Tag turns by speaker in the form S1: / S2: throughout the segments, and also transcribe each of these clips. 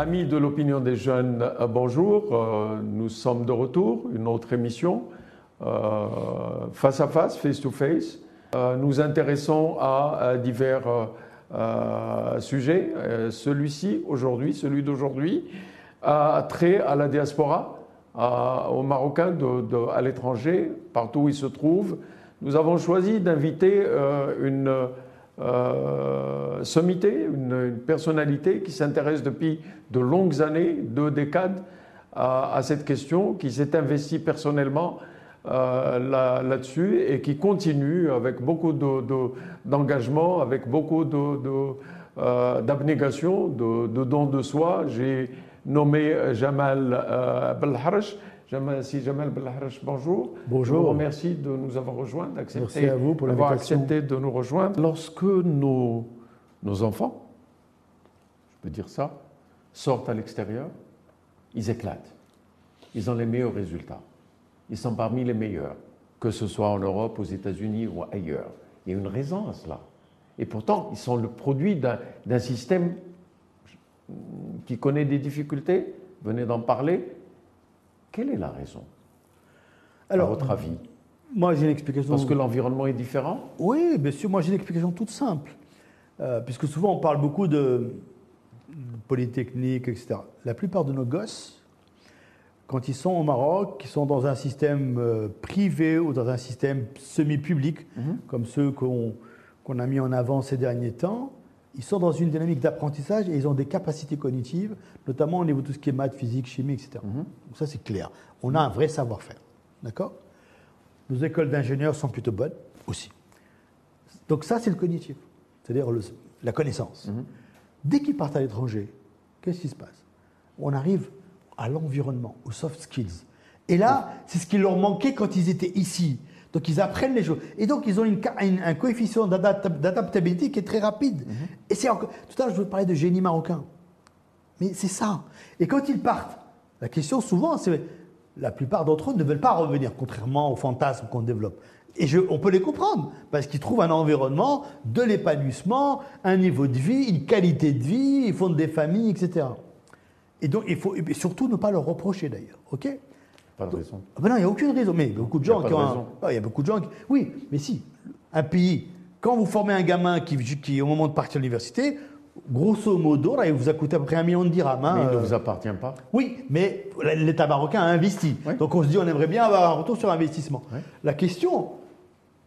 S1: Amis de l'opinion des jeunes, euh, bonjour. Euh, nous sommes de retour, une autre émission, euh, face à face, face to face. nous intéressons à, divers sujets. Celui-ci, aujourd'hui, celui d'aujourd'hui, a trait à la diaspora, aux Marocains à l'étranger, partout où ils se trouvent. Nous avons choisi d'inviter une euh, sommité, une, personnalité qui s'intéresse depuis de longues années, deux décades, à, cette question, qui s'est investi personnellement euh, là-dessus et qui continue avec beaucoup d'engagement, avec beaucoup euh, d'abnégation, de, de, dons de soi. J'ai nommé Jamal si Jamal Belharash, bonjour.
S2: Bonjour.
S1: Je vous remercie de nous avoir rejoints,
S2: d'accepter
S1: d'avoir accepté de nous rejoindre. Lorsque nos, nos enfants, je peux dire ça, sortent à l'extérieur, ils éclatent. Ils ont les meilleurs résultats. Ils sont parmi les meilleurs, que ce soit en Europe, aux États-Unis ou ailleurs. Il y a une raison à cela. Et pourtant, ils sont le produit d'un système qui connaît des difficultés, venez d'en parler, quelle est la raison Alors, à votre avis?
S2: Moi, j'ai une explication.
S1: Parce que l'environnement est différent?
S2: Oui, bien sûr. Moi, j'ai une explication toute simple. Euh, puisque souvent, on parle beaucoup de polytechnique, etc. La plupart de nos gosses, quand ils sont au Maroc, qui sont dans un système euh, privé ou dans un système semi-public, mhm. comme ceux qu'on a mis en avant ces derniers temps, ils sont dans une dynamique d'apprentissage et ils ont des capacités cognitives, notamment au niveau de tout ce qui est maths, physique, chimie, etc. Mhm. Donc ça, c'est clair. On a un vrai savoir-faire. D'accord? Nos écoles d'ingénieurs sont plutôt bonnes aussi. Donc ça, c'est le cognitif, c'est-à-dire la connaissance. Mhm. Dès qu'ils partent à l'étranger, qu'est-ce qui se passe? On arrive à l'environnement, aux soft skills. Et là, c'est ce qui leur manquait quand ils étaient ici. Donc ils apprennent les choses. Et donc ils ont une, un coefficient d'adaptabilité qui est très rapide. Mhm. Et c'est encore... Tout à l'heure, je vous parlais de génie marocain. Mais c'est ça. Et quand ils partent, la question souvent, c'est la plupart d'entre eux ne veulent pas revenir, contrairement aux fantasmes qu'on développe. Et je, on peut les comprendre, parce qu'ils trouvent un environnement, de l'épanouissement, un niveau de vie, une qualité de vie, ils fondent des familles, etc. Et donc, il faut et surtout ne pas leur reprocher d'ailleurs. ok?
S1: Pas de raison.
S2: Ah ben non, il n'y a aucune raison. Mais beaucoup de gens qui ont. Ah, il y a beaucoup de gens qui. Oui, mais si. Un pays, quand vous formez un gamin qui, qui au moment de partir à l'université, grosso modo, il vous a coûté à peu près un million de dirhams. Hein,
S1: mais il ne euh. vous appartient pas.
S2: Oui, mais l'État marocain a investi. Donc on se dit, on aimerait bien avoir un retour sur investissement. La question,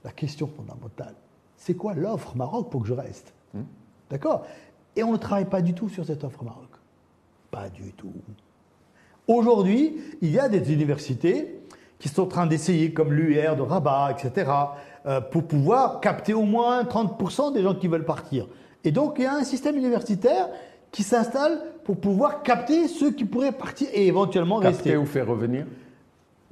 S2: la question fondamentale, c'est quoi l'offre Maroc pour que je reste hmm. D'accord? Et on ne travaille pas du tout sur cette offre Maroc. Pas du tout. Aujourd'hui, il y a des universités qui sont en train d'essayer, comme l'UR de Rabat, etc., euh, pour pouvoir capter au moins 30% des gens qui veulent partir. Et donc, il y a un système universitaire qui s'installe pour pouvoir capter ceux qui pourraient partir et éventuellement rester.
S1: Capter ou faire revenir?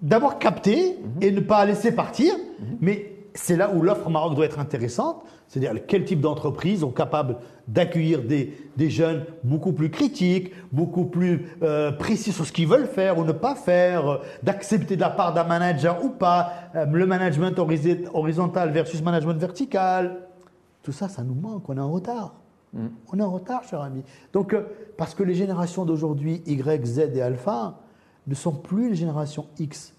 S2: D'abord capter et ne pas laisser partir, mhm. mais c'est là où l'offre Maroc doit être intéressante, c'est-à-dire quel type d'entreprise sont capables d'accueillir des, jeunes beaucoup plus critiques, beaucoup plus euh, précis sur ce qu'ils veulent faire ou ne pas faire, euh, d'accepter de la part d'un manager ou pas, euh, le management horizontal versus management vertical. Tout ça, ça nous manque, on est en retard. Mm. On est en retard, cher ami. Donc, parce que les générations d'aujourd'hui, Y, Z et Alpha, ne sont plus les générations X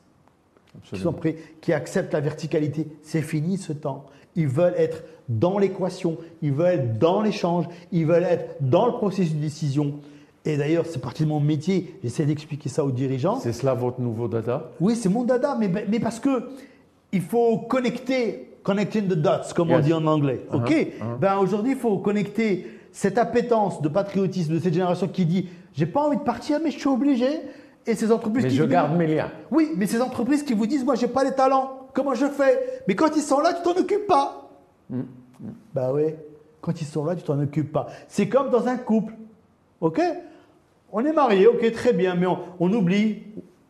S2: qui sont prêts, qui acceptent la verticalité. C'est fini ce temps. Ils veulent être dans l'équation, ils veulent être dans l'échange, ils veulent être dans le processus de décision. Et d'ailleurs, c'est partie de mon métier. J'essaie d'expliquer ça aux dirigeants.
S1: C'est cela votre nouveau data?
S2: Oui, c'est mon data, mais, mais parce que il faut connecter, connecting the dots, comme on dit en anglais. Uh-huh, ok? Uh-huh. Ben aujourd'hui, il faut connecter cette appétence de patriotisme de cette génération qui dit j'ai pas envie de partir, mais je suis obligé. Et ces entreprises
S1: mais je garde mes liens.
S2: Oui, mais ces entreprises qui vous disent moi j'ai pas les talents, comment je fais? Mais quand ils sont là, tu t'en occupes pas. Mm, mm. Bah oui, quand ils sont là, tu t'en occupes pas. C'est comme dans un couple, ok? On est marié, ok, très bien, mais on, oublie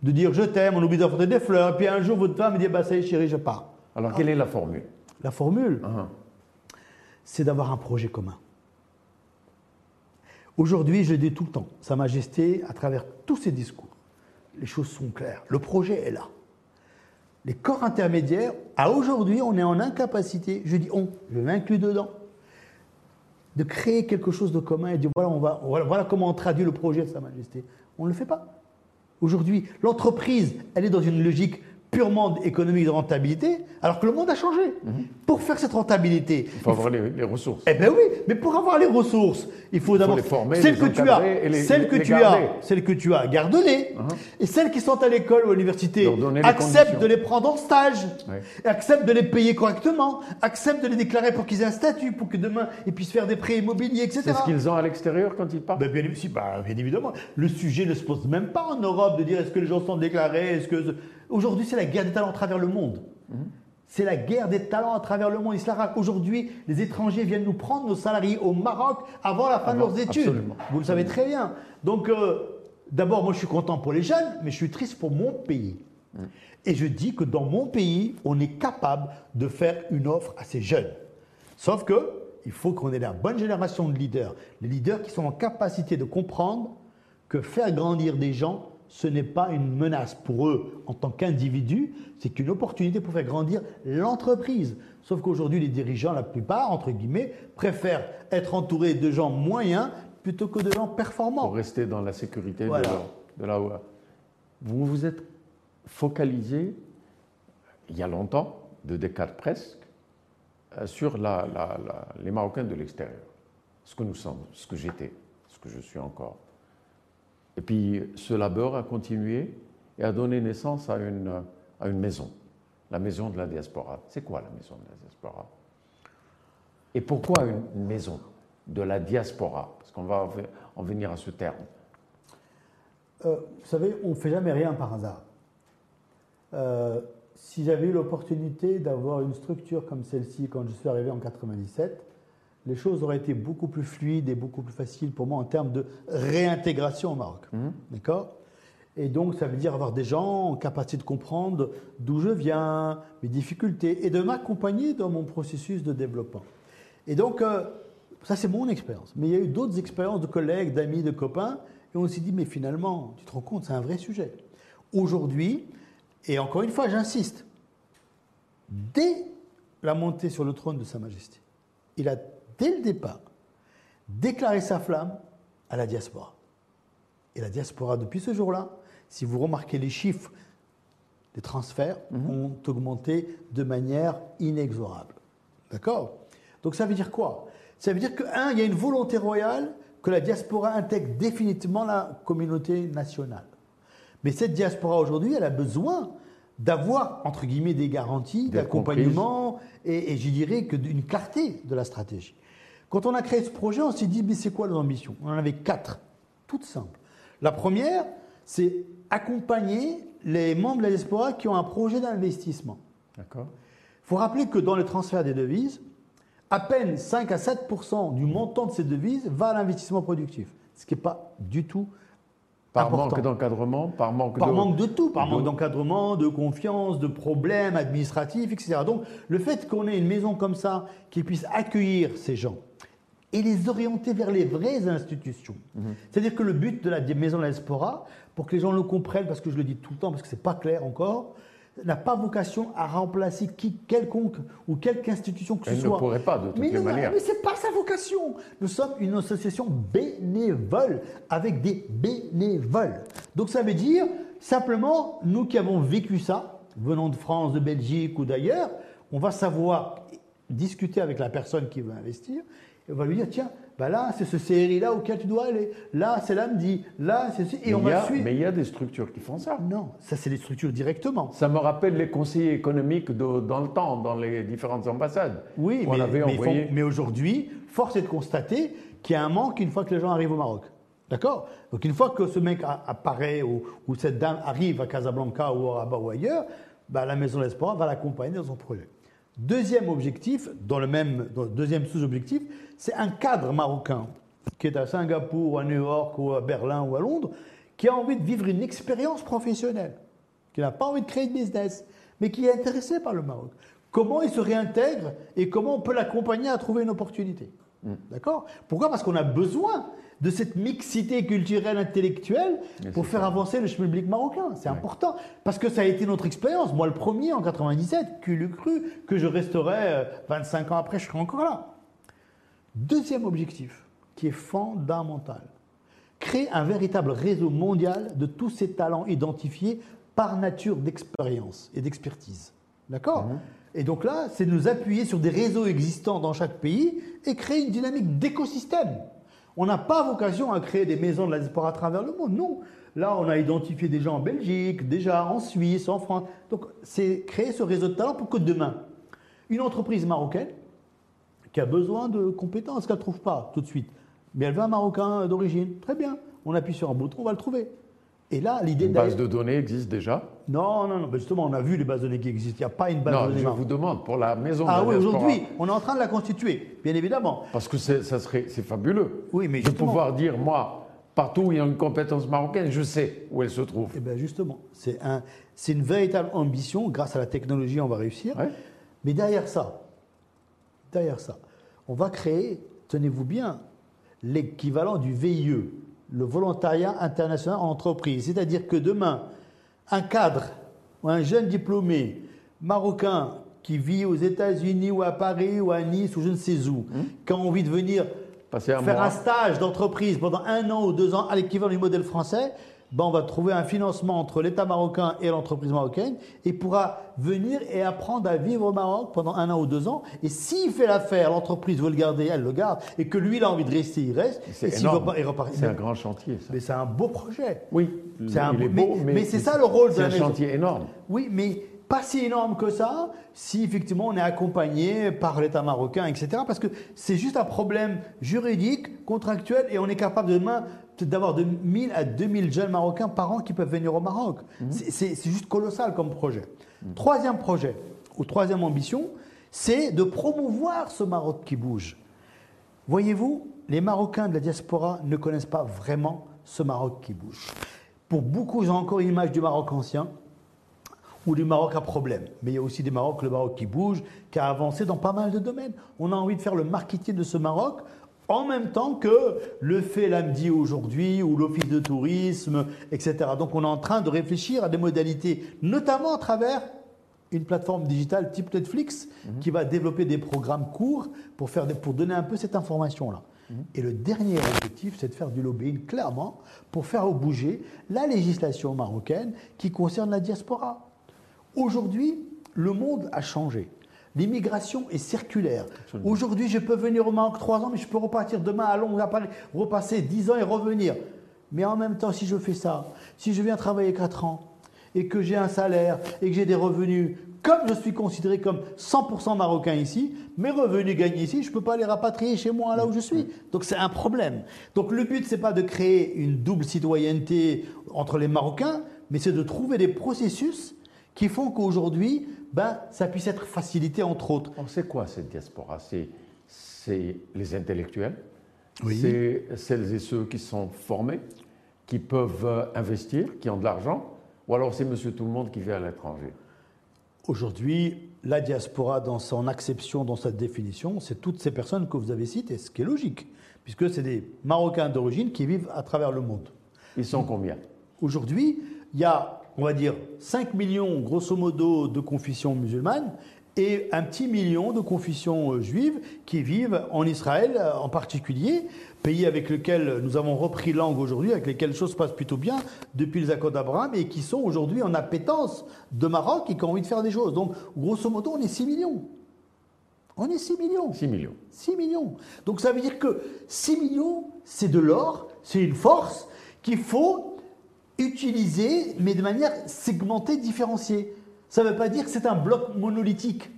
S2: de dire je t'aime, on oublie d'apporter des fleurs, et puis un jour votre femme me dit bah ça y est chérie, je pars.
S1: Alors quelle est la formule?
S2: La formule, uh-huh. c'est d'avoir un projet commun. Aujourd'hui, je dis tout le temps, Sa Majesté, à travers tous ses discours, les choses sont claires. Le projet est là. Les corps intermédiaires, à aujourd'hui, on est en incapacité, je dis on, je m'inclus dedans, de créer quelque chose de commun et de dire voilà, voilà comment on traduit le projet de Sa Majesté. On ne le fait pas. Aujourd'hui, l'entreprise, elle est dans une logique purement économique de rentabilité, alors que le monde a changé.
S1: Mhm.
S2: Pour faire cette rentabilité,
S1: Il faut avoir les, les ressources.
S2: eh bien oui, mais pour avoir les ressources, il faut d'abord celles
S1: les
S2: que tu as,
S1: les-
S2: celles que tu
S1: garder.
S2: as, celles que tu as, garde-les. Et celles qui sont à l'école ou à l'université, accepte de les prendre en stage, et accepte de les payer correctement, accepte de les déclarer pour qu'ils aient un statut, pour que demain ils puissent faire des prêts immobiliers, etc.
S1: C'est ce qu'ils ont à l'extérieur quand ils partent
S2: Ben, bien, si, bah, bien évidemment. Le sujet ne se pose même pas en Europe de dire est-ce que les gens sont déclarés, est-ce que aujourd'hui c'est la guerre des talents à travers le monde. C'est la guerre des talents à travers le monde. Aujourd'hui, les étrangers viennent nous prendre nos salariés au Maroc avant la fin de leurs études.
S1: absolument.
S2: Vous le savez très bien. Donc, euh, d'abord, moi, je suis content pour les jeunes, mais je suis triste pour mon pays. Et je dis que dans mon pays, on est capable de faire une offre à ces jeunes. Sauf que il faut qu'on ait la bonne génération de leaders, les leaders qui sont en capacité de comprendre que faire grandir des gens, ce n'est pas une menace pour eux en tant qu'individus, c'est qu'une opportunité pour faire grandir l'entreprise. Sauf qu'aujourd'hui, les dirigeants, la plupart, entre guillemets, préfèrent être entourés de gens moyens plutôt que de gens performants.
S1: pour rester dans la sécurité
S2: Voilà.
S1: de, de là où. Vous vous êtes focalisé, il y a longtemps, de Descartes presque, euh, sur la- la- la- les Marocains de l'extérieur. Ce que nous sommes, ce que j'étais, ce que je suis encore. Et puis ce labeur a continué et a donné naissance à une, à une maison, la maison de la diaspora. C'est quoi la maison de la diaspora? Et pourquoi une, maison de la diaspora? Parce qu'on va en venir à ce terme.
S2: Euh, vous savez, on ne fait jamais rien par hasard. Euh, si j'avais eu l'opportunité d'avoir une structure comme celle-ci quand je suis arrivé en 97, les choses auraient été beaucoup plus fluides et beaucoup plus faciles pour moi en termes de réintégration au Maroc. D'accord? Et donc, ça veut dire avoir des gens en capacité de comprendre d'où je viens, mes difficultés, et de m'accompagner dans mon processus de développement. Et donc, euh, ça, c'est mon expérience. Mais il y a eu d'autres expériences de collègues, d'amis, de copains, et on s'est dit, mais finalement, tu te rends compte, c'est un vrai sujet. Aujourd'hui, et encore une fois, j'insiste, dès la montée sur le trône de Sa Majesté, il a, dès le départ, déclaré sa flamme à la diaspora. Et la diaspora, depuis ce jour-là, si vous remarquez les chiffres des transferts, ont augmenté de manière inexorable. D'accord? Donc ça veut dire quoi? Ça veut dire que, un, il y a une volonté royale que la diaspora intègre définitivement la communauté nationale. Mais cette diaspora aujourd'hui, elle a besoin d'avoir, entre guillemets, des garanties, d'accompagnement et, et je dirais que d'une clarté de la stratégie. Quand on a créé ce projet, on s'est dit, mais c'est quoi les ambitions? On en avait quatre, toutes simples. La première, c'est accompagner les membres de la diaspora qui ont un projet d'investissement.
S1: D'accord
S2: Il faut rappeler que dans le transfert des devises, à peine 5 à 7% du montant de ces devises va à l'investissement productif, ce qui n'est pas du tout
S1: Par
S2: important.
S1: manque d'encadrement, par manque
S2: Par
S1: de.
S2: manque de tout, par
S1: de-
S2: manque d'encadrement, de confiance, de problèmes administratifs, etc. Donc le fait qu'on ait une maison comme ça qui puisse accueillir ces gens et les orienter vers les vraies institutions.
S1: Mhm.
S2: C'est-à-dire que le but de la maison de la diaspora, pour que les gens le comprennent, parce que je le dis tout le temps, parce que c'est pas clair encore, n'a pas vocation à remplacer qui, quelconque ou quelque institution que
S1: Elle
S2: ce
S1: ne
S2: soit.
S1: pourrait pas, de toutes
S2: mais
S1: les
S2: non,
S1: manières.
S2: Mais c'est pas sa vocation. Nous sommes une association bénévole avec des bénévoles. Donc ça veut dire simplement nous qui avons vécu ça, venant de France, de Belgique ou d'ailleurs, on va savoir discuter avec la personne qui veut investir et on va lui dire tiens, bah là c'est ce CRI là auquel tu dois aller. Là c'est l'AMDI. Là c'est ce- et
S1: Mais
S2: on va
S1: a-
S2: suivre.
S1: Mais il y a des structures qui font ça.
S2: Non, ça c'est des structures directement.
S1: Ça me rappelle les conseillers économiques de- dans le temps, dans les différentes ambassades.
S2: Oui,
S1: On
S2: mais,
S1: avait
S2: mais,
S1: envoyé.
S2: faut- mais aujourd'hui, force est de constater qu'il y a un manque une fois que les gens arrivent au Maroc. D'accord? Donc une fois que ce mec apparaît ou, ou cette dame arrive à Casablanca ou à Rabat ou ailleurs, bah, la Maison de l'Espoir va l'accompagner dans son projet. Deuxième objectif, dans le même deuxième sous-objectif, c'est un cadre marocain qui est à Singapour, ou à New York, ou à Berlin, ou à Londres, qui a envie de vivre une expérience professionnelle, qui n'a pas envie de créer de business, mais qui est intéressé par le Maroc. Comment il se réintègre et comment on peut l'accompagner à trouver une opportunité? D'accord? Pourquoi? Parce qu'on a besoin de cette mixité culturelle intellectuelle pour faire avancer le chemin public marocain. C'est important. Parce que ça a été notre expérience. Moi, le premier en 97, qui l'eût cru que je resterais euh, 25 ans après, je serais encore là. Deuxième objectif, qui est fondamental, créer un véritable réseau mondial de tous ces talents identifiés par nature d'expérience et d'expertise. D'accord?
S1: Mhm.
S2: Et donc là, c'est de nous appuyer sur des réseaux existants dans chaque pays et créer une dynamique d'écosystème. On n'a pas vocation à créer des maisons de la diaspora à travers le monde, non. Là, on a identifié des gens en Belgique, déjà en Suisse, en France. Donc, c'est créer ce réseau de talents pour que demain, une entreprise marocaine qui a besoin de compétences qu'elle ne trouve pas tout de suite, mais elle veut un Marocain d'origine, très bien. On appuie sur un bouton, on va le trouver. Et là, l'idée
S1: Une base de données existe déjà
S2: Non, non, non, justement, on a vu les bases de données qui existent. Il n'y a pas une base de
S1: Non,
S2: données.
S1: je vous demande, pour la maison de
S2: Ah oui, aujourd'hui, on est en train de la constituer, bien évidemment.
S1: Parce que c'est- ça serait, c'est fabuleux
S2: Oui, mais
S1: de
S2: justement-
S1: pouvoir dire, moi, partout où il y a une compétence marocaine, je sais où elle se trouve.
S2: Eh bien, justement, c'est un, c'est une véritable ambition. Grâce à la technologie, on va réussir.
S1: Ouais.
S2: Mais derrière ça, derrière ça, on va créer, tenez-vous bien, l'équivalent du VIE, le volontariat international en entreprise. C'est-à-dire que demain, un cadre ou un jeune diplômé marocain qui vit aux États-Unis ou à Paris ou à Nice ou je ne sais où, qui a envie de venir faire
S1: mois.
S2: un stage d'entreprise pendant un an ou deux ans à l'équivalent du modèle français, ben on va trouver un financement entre l'État marocain et l'entreprise marocaine et pourra venir et apprendre à vivre au Maroc pendant un an ou deux ans. Et s'il fait l'affaire, l'entreprise veut le garder, elle le garde. Et que lui, il a envie de rester, il reste.
S1: C'est. C'est un grand chantier, ça.
S2: Mais c'est un beau projet.
S1: Oui,
S2: C'est un beau- mais- c'est ça le rôle de
S1: C'est
S2: la
S1: un
S2: maison.
S1: chantier énorme.
S2: Oui, mais pas si énorme que ça si effectivement on est accompagné par l'État marocain, etc. Parce que c'est juste un problème juridique, contractuel, et on est capable demain peut-être d'avoir de 1000 à 2000 jeunes marocains par an qui peuvent venir au Maroc. C'est- C'est c'est juste colossal comme projet. Troisième projet, ou troisième ambition, c'est de promouvoir ce Maroc qui bouge. Voyez-vous, les Marocains de la diaspora ne connaissent pas vraiment ce Maroc qui bouge. Pour beaucoup, ils ont encore une image du Maroc ancien ou du Maroc à problème. Mais il y a aussi des Maroc, le Maroc qui bouge, qui a avancé dans pas mal de domaines. On a envie de faire le marketing de ce Maroc en même temps que le fait l'AMDI aujourd'hui ou l'Office de tourisme, etc. Donc on est en train de réfléchir à des modalités, notamment à travers une plateforme digitale type Netflix qui va développer des programmes courts pour, faire des- pour donner un peu cette information-là. Et le dernier objectif, c'est de faire du lobbying clairement pour faire bouger la législation marocaine qui concerne la diaspora. Aujourd'hui, le monde a changé. L'immigration est circulaire. Aujourd'hui, je peux venir au Maroc trois ans, mais je peux repartir demain à Londres, à Paris, repasser dix ans et revenir. Mais en même temps, si je fais ça, si je viens travailler quatre ans et que j'ai un salaire et que j'ai des revenus, comme je suis considéré comme 100% marocain ici, mes revenus gagnés ici, je ne peux pas les rapatrier chez moi là où je suis. Donc c'est un problème. Donc le but, c'est pas de créer une double citoyenneté entre les Marocains, mais c'est de trouver des processus qui font qu'aujourd'hui, ben, ça puisse être facilité entre autres.
S1: On sait quoi cette diaspora? C'est les intellectuels,
S2: Oui.
S1: c'est celles et ceux qui sont formés, qui peuvent euh, investir, qui ont de l'argent, ou alors c'est monsieur tout le monde qui vit à l'étranger.
S2: Aujourd'hui, la diaspora, dans son acception, dans sa définition, c'est toutes ces personnes que vous avez citées, ce qui est logique, puisque c'est des Marocains d'origine qui vivent à travers le monde.
S1: Ils sont combien?
S2: Aujourd'hui, il y a, on va dire, 5 millions, grosso modo, de confessions musulmanes et un petit million de confessions euh, juives qui vivent en Israël euh, en particulier, pays avec lequel nous avons repris langue aujourd'hui, avec lesquels les choses se passent plutôt bien depuis les accords d'Abraham et qui sont aujourd'hui en appétence de Maroc et qui ont envie de faire des choses. Donc, grosso modo, on est 6 millions. On est 6 millions.
S1: 6 millions.
S2: 6 millions. Donc ça veut dire que 6 millions, c'est de l'or, c'est une force qu'il faut utiliser, mais de manière segmentée, différenciée. Ça ne veut pas dire que c'est un bloc monolithique.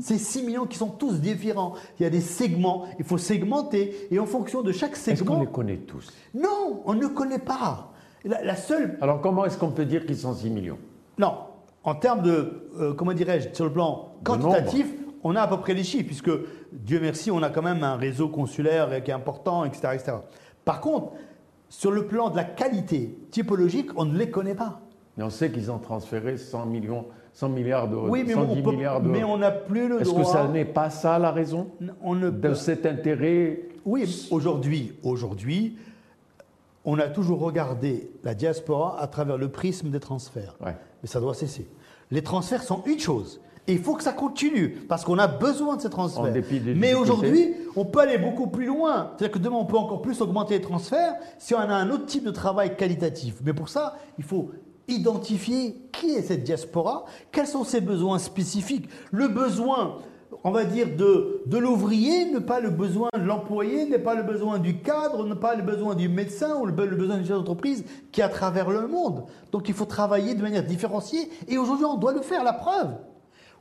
S2: C'est 6 millions qui sont tous différents. Il y a des segments, il faut segmenter, et en fonction de chaque
S1: Est-ce qu'on
S2: segment...
S1: les connaît tous?
S2: Non, on ne connaît pas. La, la seule...
S1: Alors comment est-ce qu'on peut dire qu'ils sont 6 millions?
S2: Non, en termes de, euh, comment dirais-je, sur le plan quantitatif, on a à peu près les chiffres, puisque Dieu merci, on a quand même un réseau consulaire qui est important, etc. etc. Par contre, sur le plan de la qualité typologique, on ne les connaît pas.
S1: Mais on sait qu'ils ont transféré 100 millions, 100 milliards d'euros,
S2: Oui, mais on
S1: 110
S2: peut-
S1: milliards d'euros.
S2: mais on n'a plus le
S1: Est-ce
S2: droit.
S1: que ça n'est pas ça la raison
S2: on ne
S1: de
S2: peut-
S1: cet intérêt
S2: Oui, aujourd'hui, aujourd'hui, on a toujours regardé la diaspora à travers le prisme des transferts.
S1: Ouais.
S2: Mais ça doit cesser. Les transferts sont une chose Et il faut que ça continue, parce qu'on a besoin de ces transferts. Mais aujourd'hui, on peut aller beaucoup plus loin. C'est-à-dire que demain, on peut encore plus augmenter les transferts si on a un autre type de travail qualitatif. Mais pour ça, il faut identifier qui est cette diaspora, quels sont ses besoins spécifiques. Le besoin, on va dire, de, de l'ouvrier n'est pas le besoin de l'employé, n'est pas le besoin du cadre, n'est pas le besoin du médecin ou le, le besoin d'une chef d'entreprise qui est à travers le monde. Donc il faut travailler de manière différenciée. Et aujourd'hui, on doit le faire, la preuve.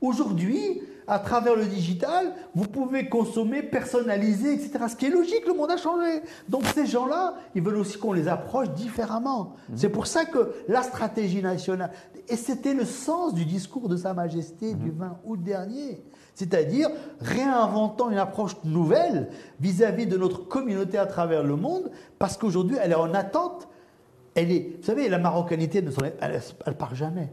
S2: Aujourd'hui, à travers le digital, vous pouvez consommer, personnaliser, etc. Ce qui est logique, le monde a changé. Donc ces gens-là, ils veulent aussi qu'on les approche différemment. C'est pour ça que la stratégie nationale, et c'était le sens du discours de Sa Majesté du 20 août dernier, c'est-à-dire réinventant une approche nouvelle vis-à-vis de notre communauté à travers le monde, parce qu'aujourd'hui, elle est en attente. Elle est, vous savez, la marocanité, ne est- elle, elle part jamais.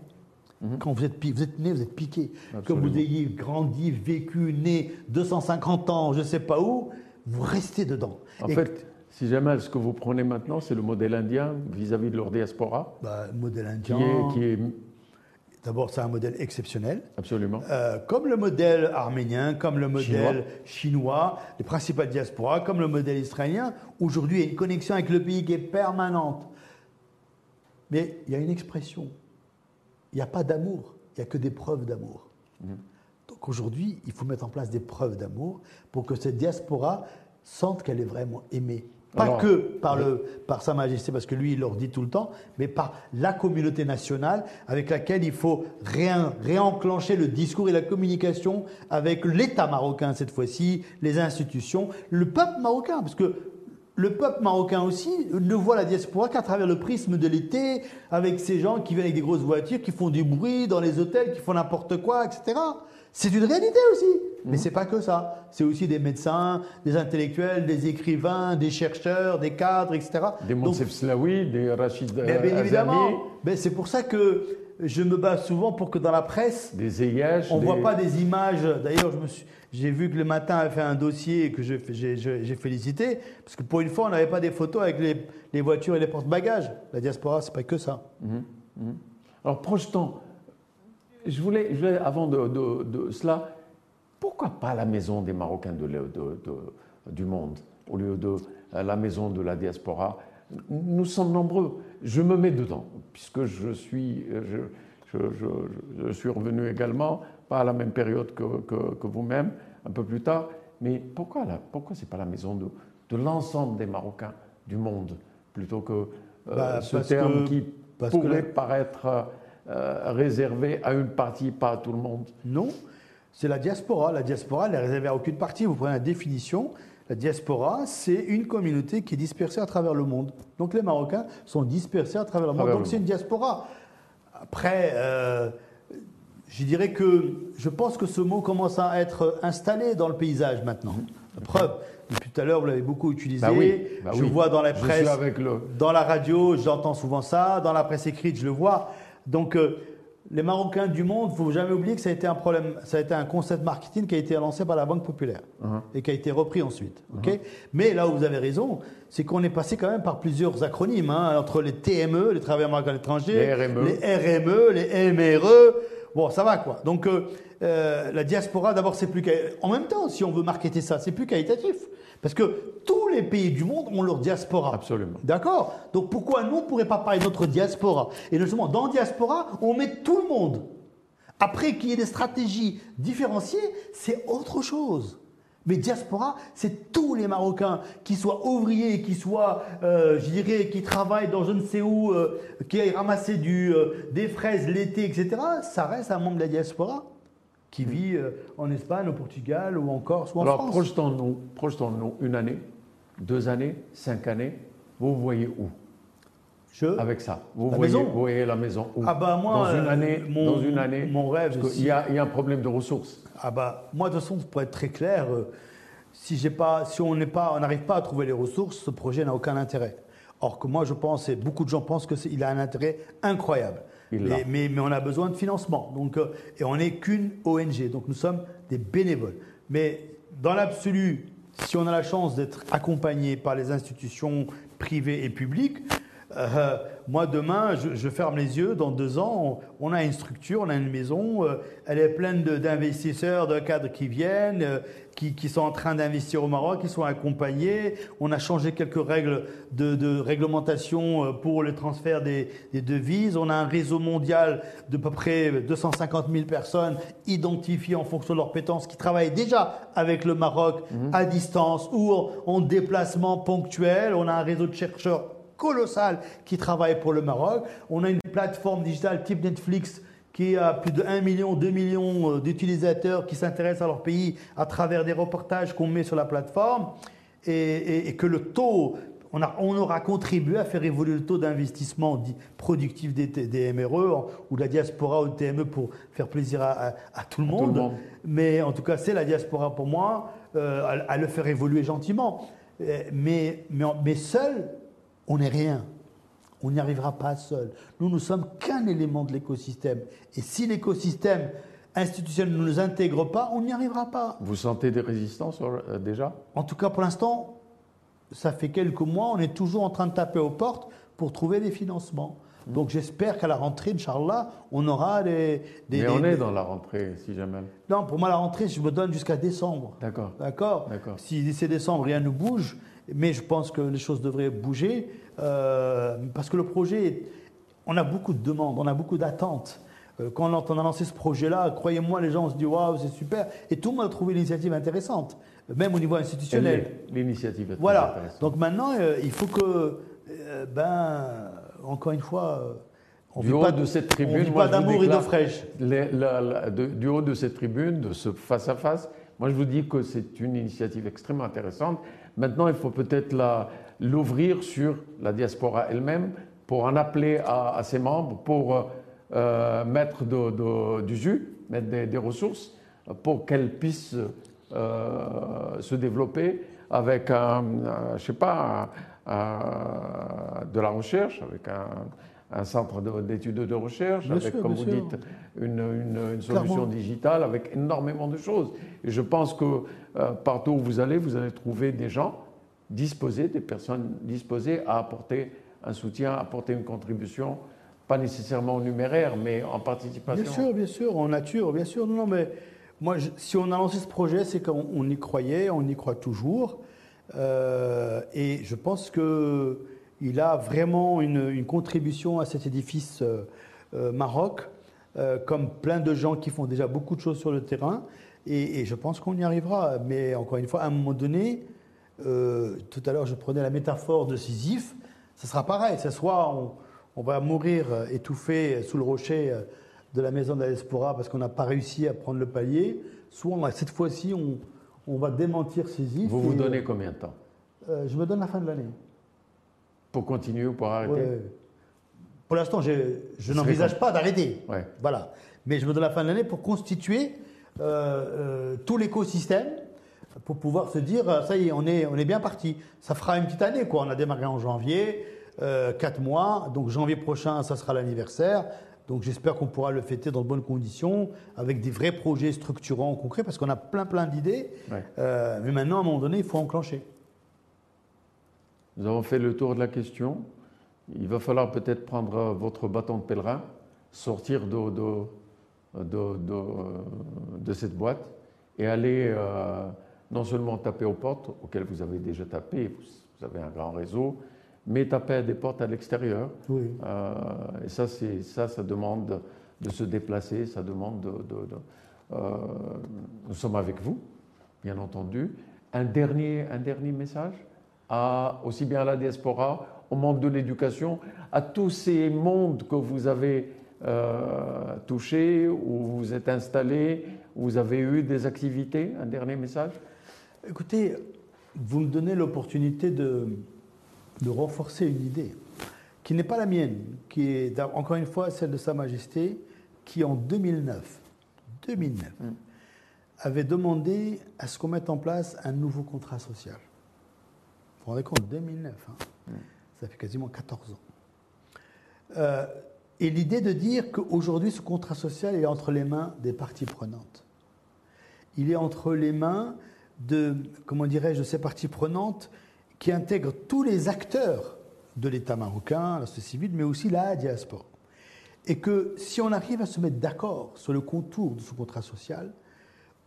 S2: Quand vous êtes, pi- vous êtes né, vous êtes piqué. Que vous ayez grandi, vécu, né 250 ans, je ne sais pas où, vous restez dedans.
S1: En
S2: Et-
S1: fait, si jamais ce que vous prenez maintenant, c'est le modèle indien vis-à-vis de leur diaspora,
S2: bah, le modèle
S1: qui
S2: indien,
S1: est, qui est
S2: d'abord, c'est un modèle exceptionnel.
S1: absolument.
S2: Euh, comme le modèle arménien, comme le modèle chinois. les principales diasporas, comme le modèle israélien. Aujourd'hui, il y a une connexion avec le pays qui est permanente. Mais il y a une expression. Il n'y a pas d'amour, il n'y a que des preuves d'amour. Donc aujourd'hui, il faut mettre en place des preuves d'amour pour que cette diaspora sente qu'elle est vraiment aimée. Pas
S1: Alors,
S2: que par, le, par Sa Majesté, parce que lui, il leur dit tout le temps, mais par la communauté nationale avec laquelle il faut réen- réenclencher le discours et la communication avec l'État marocain cette fois-ci, les institutions, le peuple marocain, parce que le peuple marocain aussi ne voit la diaspora qu'à travers le prisme de l'été, avec ces gens qui viennent avec des grosses voitures, qui font du bruit dans les hôtels, qui font n'importe quoi, etc. C'est une réalité aussi. Mais c'est pas que ça. C'est aussi des médecins, des intellectuels, des écrivains, des chercheurs, des cadres, etc.
S1: Des Monsef Slaoui, des Rachid
S2: mais
S1: euh,
S2: bien évidemment, c'est pour ça que je me bats souvent pour que dans la presse,
S1: des
S2: on ne
S1: des-
S2: voit pas des images. D'ailleurs, j'ai vu que le matin a fait un dossier que j'ai félicité, parce que pour une fois, on n'avait pas des photos avec les, les voitures et les porte-bagages. La diaspora, c'est pas que ça.
S1: Alors, projetons, je voulais, je voulais, avant de, de- de cela, pourquoi pas la maison des Marocains de, du monde au lieu de euh, la maison de la diaspora Nous sommes nombreux. Je me mets dedans, puisque je suis, je, je- je- je suis revenu également, pas à la même période que, que- que vous-même, un peu plus tard. Mais pourquoi, là, pourquoi ce n'est pas la maison de, de l'ensemble des Marocains du monde, plutôt que euh,
S2: Bah,
S1: ce terme
S2: que-
S1: qui
S2: parce que
S1: pourrait paraître euh, réservé à une partie, pas à tout le monde?
S2: Non, c'est la diaspora. La diaspora, elle est réservée à aucune partie. Vous prenez la définition. La diaspora, c'est une communauté qui est dispersée à travers le monde. Donc les Marocains sont dispersés à travers le monde. Donc c'est une diaspora. Après, euh, je dirais que je pense que ce mot commence à être installé dans le paysage maintenant. La preuve, depuis tout à l'heure, vous l'avez beaucoup utilisé.
S1: Bah oui, bah
S2: je
S1: oui.
S2: vois dans la presse.
S1: suis avec le.
S2: Dans la radio, j'entends souvent ça. Dans la presse écrite, je le vois. Donc, euh, les Marocains du monde, il ne faut jamais oublier que ça a été un problème, ça a été un concept marketing qui a été lancé par la Banque Populaire
S1: Uh-huh.
S2: et qui a été repris ensuite. ok? Mais là où vous avez raison, c'est qu'on est passé quand même par plusieurs acronymes, hein, entre les TME, les travailleurs marocains à l'étranger,
S1: Les RME.
S2: les RME, les MRE. Bon, ça va quoi. Donc, euh, euh, la diaspora, d'abord, c'est plus. En même temps, si on veut marketer ça, c'est plus qualitatif. Parce que tous les pays du monde ont leur diaspora.
S1: Absolument.
S2: D'accord? Donc pourquoi nous, on ne pourrait pas parler de notre diaspora? Et justement, dans diaspora, on met tout le monde. Après qu'il y ait des stratégies différenciées, c'est autre chose. Mais diaspora, c'est tous les Marocains, qui soient ouvriers, qui soient, euh, je dirais, qui travaillent dans je ne sais où, euh, qui aillent ramasser du, euh, des fraises l'été, etc. Ça reste un membre de la diaspora qui vit euh, en Espagne, au Portugal ou en Corse ou en
S1: Alors,
S2: France.
S1: projetons-nous projetons une année, deux années, cinq années. Vous voyez où?
S2: Je,
S1: avec ça Vous
S2: La
S1: voyez,
S2: maison.
S1: vous voyez la maison où?
S2: Ah bah moi,
S1: dans une
S2: euh,
S1: année,
S2: mon-
S1: dans une année.
S2: mon rêve,
S1: parce qu'il y, a- il y a un problème de ressources.
S2: Ah bah, moi, de toute façon, pour être très clair, euh, si, pas, si on n'arrive pas à trouver les ressources, ce projet n'a aucun intérêt. Or que moi, je pense, et beaucoup de gens pensent qu'il a un intérêt incroyable. Mais, mais, mais on a besoin de financement. Donc, euh, et on n'est qu'une ONG, donc nous sommes des bénévoles. Mais dans l'absolu, si on a la chance d'être accompagné par les institutions privées et publiques, Euh, moi, demain, je, ferme les yeux. Dans deux ans, on, a une structure, on a une maison. Euh, elle est pleine d'investisseurs, de, cadres qui viennent, euh, qui, sont en train d'investir au Maroc, qui sont accompagnés. On a changé quelques règles de, réglementation pour le transfert des, devises. On a un réseau mondial de peu près 250 000 personnes identifiées en fonction de leurs pétences qui travaillent déjà avec le Maroc mhm. à distance ou en déplacement ponctuel. On a un réseau de chercheurs colossal qui travaille pour le Maroc. On a une plateforme digitale type Netflix qui a plus de 1 million, 2 millions euh, d'utilisateurs qui s'intéressent à leur pays à travers des reportages qu'on met sur la plateforme et, que le taux, on, a, on, aura contribué à faire évoluer le taux d'investissement productif des, MRE ou de la diaspora ou de TME pour faire plaisir à, tout, le monde. Mais en tout cas, c'est la diaspora pour moi, euh, à, le faire évoluer gentiment. Euh, mais, mais, mais seul, on n'est rien. On n'y arrivera pas seul. Nous ne sommes qu'un élément de l'écosystème. Et si l'écosystème institutionnel ne nous intègre pas, on n'y arrivera pas.
S1: Vous sentez des résistances euh, déjà?
S2: En tout cas, pour l'instant, ça fait quelques mois, on est toujours en train de taper aux portes pour trouver des financements. Donc j'espère qu'à la rentrée, Inch'Allah, on aura des,
S1: des
S2: Mais
S1: on est dans la rentrée, si jamais.
S2: Non, pour moi, la rentrée, je me donne jusqu'à décembre.
S1: D'accord.
S2: D'accord Si d'ici décembre, rien ne bouge, mais je pense que les choses devraient bouger euh, parce que le projet, on a beaucoup de demandes, on a beaucoup d'attentes. Euh, quand on a lancé ce projet-là, croyez-moi, les gens se disent waouh, c'est super. Et tout le monde a trouvé l'initiative intéressante, même au niveau institutionnel.
S1: L'initiative est
S2: Voilà. Donc maintenant, euh, il faut que, ben, encore une fois,
S1: on du haut pas, de cette tribune,
S2: pas d'amour et d'eau fraîche.
S1: du haut de cette tribune, de ce face à face, moi je vous dis que c'est une initiative extrêmement intéressante Maintenant, il faut peut-être l'ouvrir sur la diaspora elle-même pour en appeler à, ses membres, pour euh, mettre du jus, mettre des, ressources pour qu'elle puisse euh, se développer avec un, je sais pas, de la recherche, avec un, centre d'études de, recherche, avec, comme vous dites, une, solution digitale, avec énormément de choses. Et je pense que euh, partout où vous allez, vous allez trouver des gens disposés, des personnes disposées à apporter un soutien, à apporter une contribution, pas nécessairement en numéraire, mais en participation.
S2: Bien sûr, bien sûr, en nature, bien sûr. Non, mais moi, si on a lancé ce projet, c'est qu'on y croyait, on y croit toujours. Euh, et je pense qu'il a vraiment une, contribution à cet édifice euh, Maroc, comme plein de gens qui font déjà beaucoup de choses sur le terrain. Et, je pense qu'on y arrivera. Mais encore une fois, à un moment donné, euh, tout à l'heure, je prenais la métaphore de Sisyphe. Ce sera pareil. C'est soit on, va mourir étouffé sous le rocher euh, de la maison d'Alespora parce qu'on n'a pas réussi à prendre le palier, soit cette fois-ci, on, va démentir Sisyphe.
S1: Vous vous donnez combien de temps?
S2: euh, Je me donne la fin de l'année.
S1: Pour continuer ou pour arrêter
S2: Pour l'instant, je, n'envisage pas d'arrêter. Voilà. Mais je me donne la fin de l'année pour constituer euh, euh, tout l'écosystème pour pouvoir se dire, euh, ça y est, on est, on est bien parti. Ça fera une petite année, quoi. On a démarré en janvier, euh, quatre mois. Donc janvier prochain, ça sera l'anniversaire. Donc j'espère qu'on pourra le fêter dans de bonnes conditions, avec des vrais projets structurants, concrets, parce qu'on a plein plein d'idées. mais maintenant, à un moment donné, il faut enclencher.
S1: Nous avons fait le tour de la question. Il va falloir peut-être prendre votre bâton de pèlerin, sortir de, de de, de, cette boîte et aller euh, non seulement taper aux portes auxquelles vous avez déjà tapé, vous avez un grand réseau, mais taper à des portes à l'extérieur. Euh, et ça, ça, ça demande de se déplacer, ça demande de... Euh, nous sommes avec vous, bien entendu. Un dernier, un dernier message, à, aussi bien à la diaspora, au monde de l'éducation, à tous ces mondes que vous avez euh, touché, où vous êtes installé, où vous avez eu des activités Un dernier message
S2: Écoutez, vous me donnez l'opportunité de, de renforcer une idée qui n'est pas la mienne, qui est encore une fois celle de Sa Majesté, qui en 2009, 2009 mm. avait demandé à ce qu'on mette en place un nouveau contrat social. Vous vous rendez compte, 2009, hein. mm. ça fait quasiment 14 ans. Euh, et l'idée de dire qu'aujourd'hui, ce contrat social est entre les mains des parties prenantes. Il est entre les mains de, comment dirais-je, ces parties prenantes qui intègrent tous les acteurs de l'État marocain, la société civile, mais aussi la diaspora. Et que si on arrive à se mettre d'accord sur le contour de ce contrat social,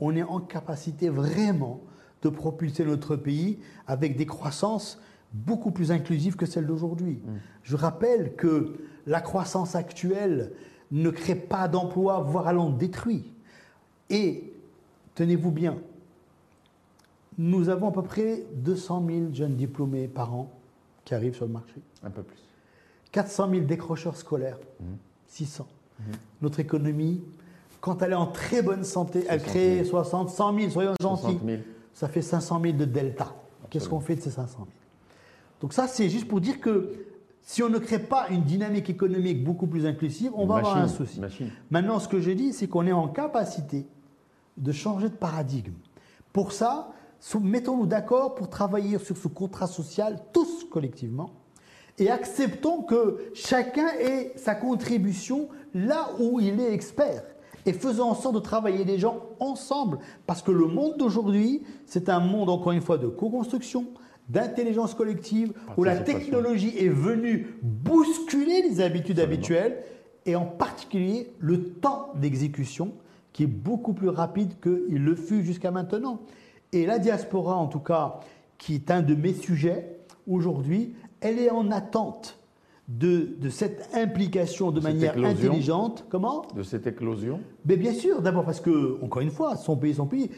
S2: on est en capacité vraiment de propulser notre pays avec des croissances beaucoup plus inclusives que celles d'aujourd'hui. Mm. Je rappelle que la croissance actuelle ne crée pas d'emplois, voire allant détruit. Et, tenez-vous bien, nous avons à peu près 200 000 jeunes diplômés par an qui arrivent sur le marché.
S1: Un peu plus.
S2: 400 000 décrocheurs scolaires, 600. Mmh. Mmh. Notre économie, quand elle est en très bonne santé, elle crée 60, 100 000, soyons gentils. Ça fait 500 000 de delta. Qu'est-ce qu'on fait de ces 500 000 Donc ça, c'est juste pour dire que si on ne crée pas une dynamique économique beaucoup plus inclusive, on va avoir un souci. Maintenant, ce que je dis, c'est qu'on est en capacité de changer de paradigme. Pour ça, mettons-nous d'accord pour travailler sur ce contrat social, tous collectivement, et acceptons que chacun ait sa contribution là où il est expert. Et faisons en sorte de travailler les gens ensemble. Parce que le monde d'aujourd'hui, c'est un monde, encore une fois, de co-construction, d'intelligence collective, où la technologie est venue bousculer les habitudes habituelles, et en particulier le temps d'exécution, qui est beaucoup plus rapide qu'il le fut jusqu'à maintenant. Et la diaspora, en tout cas, qui est un de mes sujets aujourd'hui, elle est en attente de, cette implication de, manière intelligente. Comment?
S1: De cette éclosion
S2: Mais Bien sûr, d'abord parce que, encore une fois, son pays, son pays.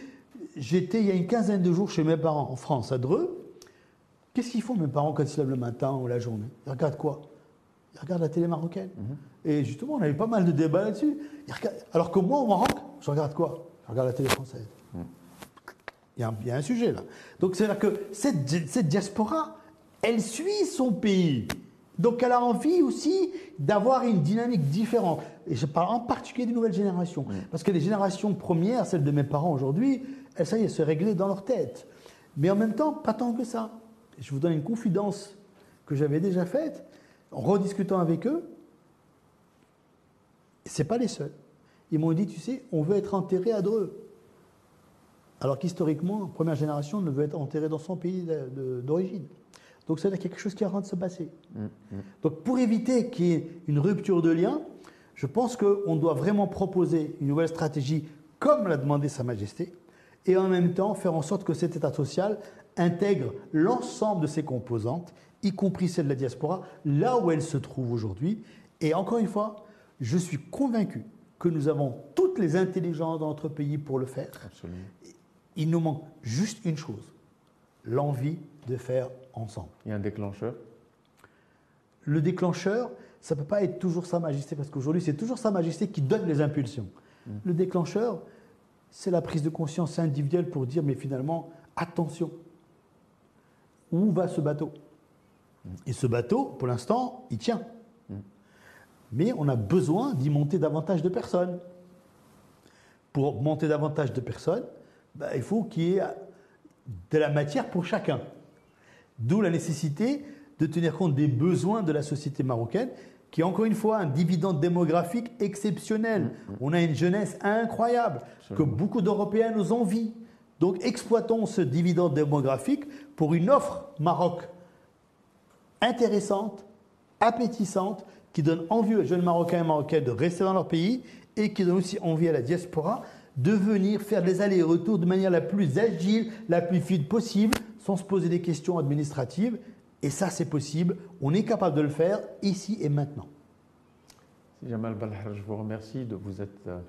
S2: J'étais il y a une quinzaine de jours chez mes parents en France, à Dreux. Qu'est-ce qu'ils font mes parents quand ils se lèvent le matin ou la journée? Ils regardent quoi? Ils regardent la télé marocaine. Mhm. Et justement, on avait pas mal de débats là-dessus. Alors que moi, au Maroc, je regarde quoi? Je regarde la télé française. Mhm. Il y, a un, sujet là. Donc c'est-à-dire que cette, diaspora, elle suit son pays. Donc elle a envie aussi d'avoir une dynamique différente. Et je parle en particulier des nouvelles générations. Parce que les générations premières, celles de mes parents aujourd'hui, elles, ça y est, se réglaient dans leur tête. Mais en même temps, pas tant que ça. Je vous donne une confidence que j'avais déjà faite, en rediscutant avec eux. Ce pas les seuls. Ils m'ont dit, tu sais, on veut être enterré à Dreux alors qu'historiquement, première génération ne veut être enterrée dans son pays d'origine. Donc c'est quelque chose qui est en train de se passer. Mm, mm. Donc pour éviter qu'il y ait une rupture de lien, je pense qu'on doit vraiment proposer une nouvelle stratégie comme l'a demandé Sa Majesté, et en même temps faire en sorte que cet État social intègre l'ensemble de ses composantes, y compris celle de la diaspora, là où elle se trouve aujourd'hui. Et encore une fois, je suis convaincu que nous avons toutes les intelligences dans notre pays pour le faire. Absolument. Il nous manque juste une chose, l'envie de faire ensemble.
S1: Il y a un déclencheur
S2: Le déclencheur, ça ne peut pas être toujours Sa Majesté, parce qu'aujourd'hui, c'est toujours Sa Majesté qui donne les impulsions. Hmm. Le déclencheur, c'est la prise de conscience individuelle pour dire, mais finalement, attention, où va ce bateau? Hmm. Et ce bateau, pour l'instant, il tient. Hmm. Mais on a besoin d'y monter davantage de personnes. Pour monter davantage de personnes, bah, il faut qu'il y ait de la matière pour chacun. D'où la nécessité de tenir compte des besoins de la société marocaine, qui est encore une fois un dividende démographique exceptionnel. Mm, mm. On a une jeunesse incroyable, que beaucoup d'Européens nous envient. Donc exploitons ce dividende démographique pour une offre Maroc intéressante, appétissante, qui donne envie aux jeunes Marocains et Marocaines de rester dans leur pays et qui donne aussi envie à la diaspora de venir faire des allers-retours de manière la plus agile, la plus fluide possible, sans se poser des questions administratives. Et ça, c'est possible. On est capable de le faire ici et maintenant.
S1: Jamal Balhar, je vous remercie de vous être euh,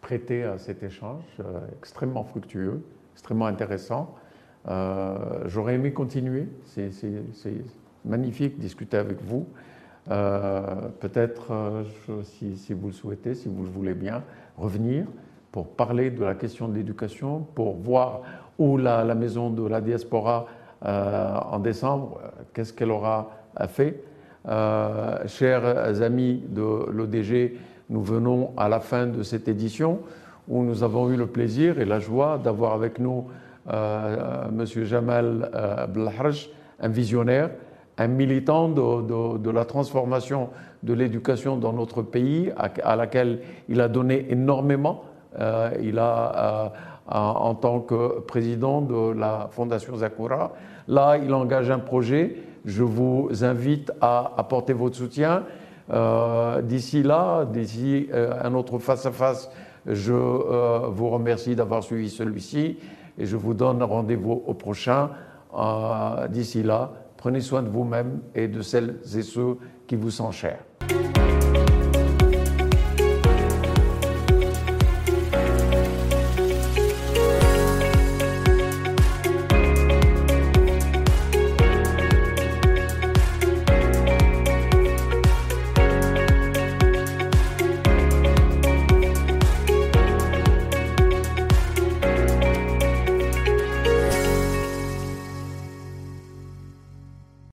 S1: prêté à cet échange euh, extrêmement fructueux, extrêmement intéressant. Euh, j'aurais aimé continuer. C'est magnifique de discuter avec vous. Peut-être, si, si, vous le souhaitez, si vous le voulez bien, revenir pour parler de la question de l'éducation, pour voir où la, la, maison de la diaspora euh, en décembre, euh, qu'est-ce qu'elle aura fait. Euh, chers amis de l'ODG, nous venons à la fin de cette édition où nous avons eu le plaisir et la joie d'avoir avec nous M. Jamal Blahraj, un visionnaire, un militant de, la transformation de l'éducation dans notre pays, à, laquelle il a donné énormément euh, il a en tant que président de la Fondation Zakura. Là, il engage un projet. Je vous invite à apporter votre soutien. d'ici là, d'ici un autre face-à-face, je vous remercie d'avoir suivi celui-ci et je vous donne rendez-vous au prochain. d'ici là, prenez soin de vous-même et de celles et ceux qui vous sont chers.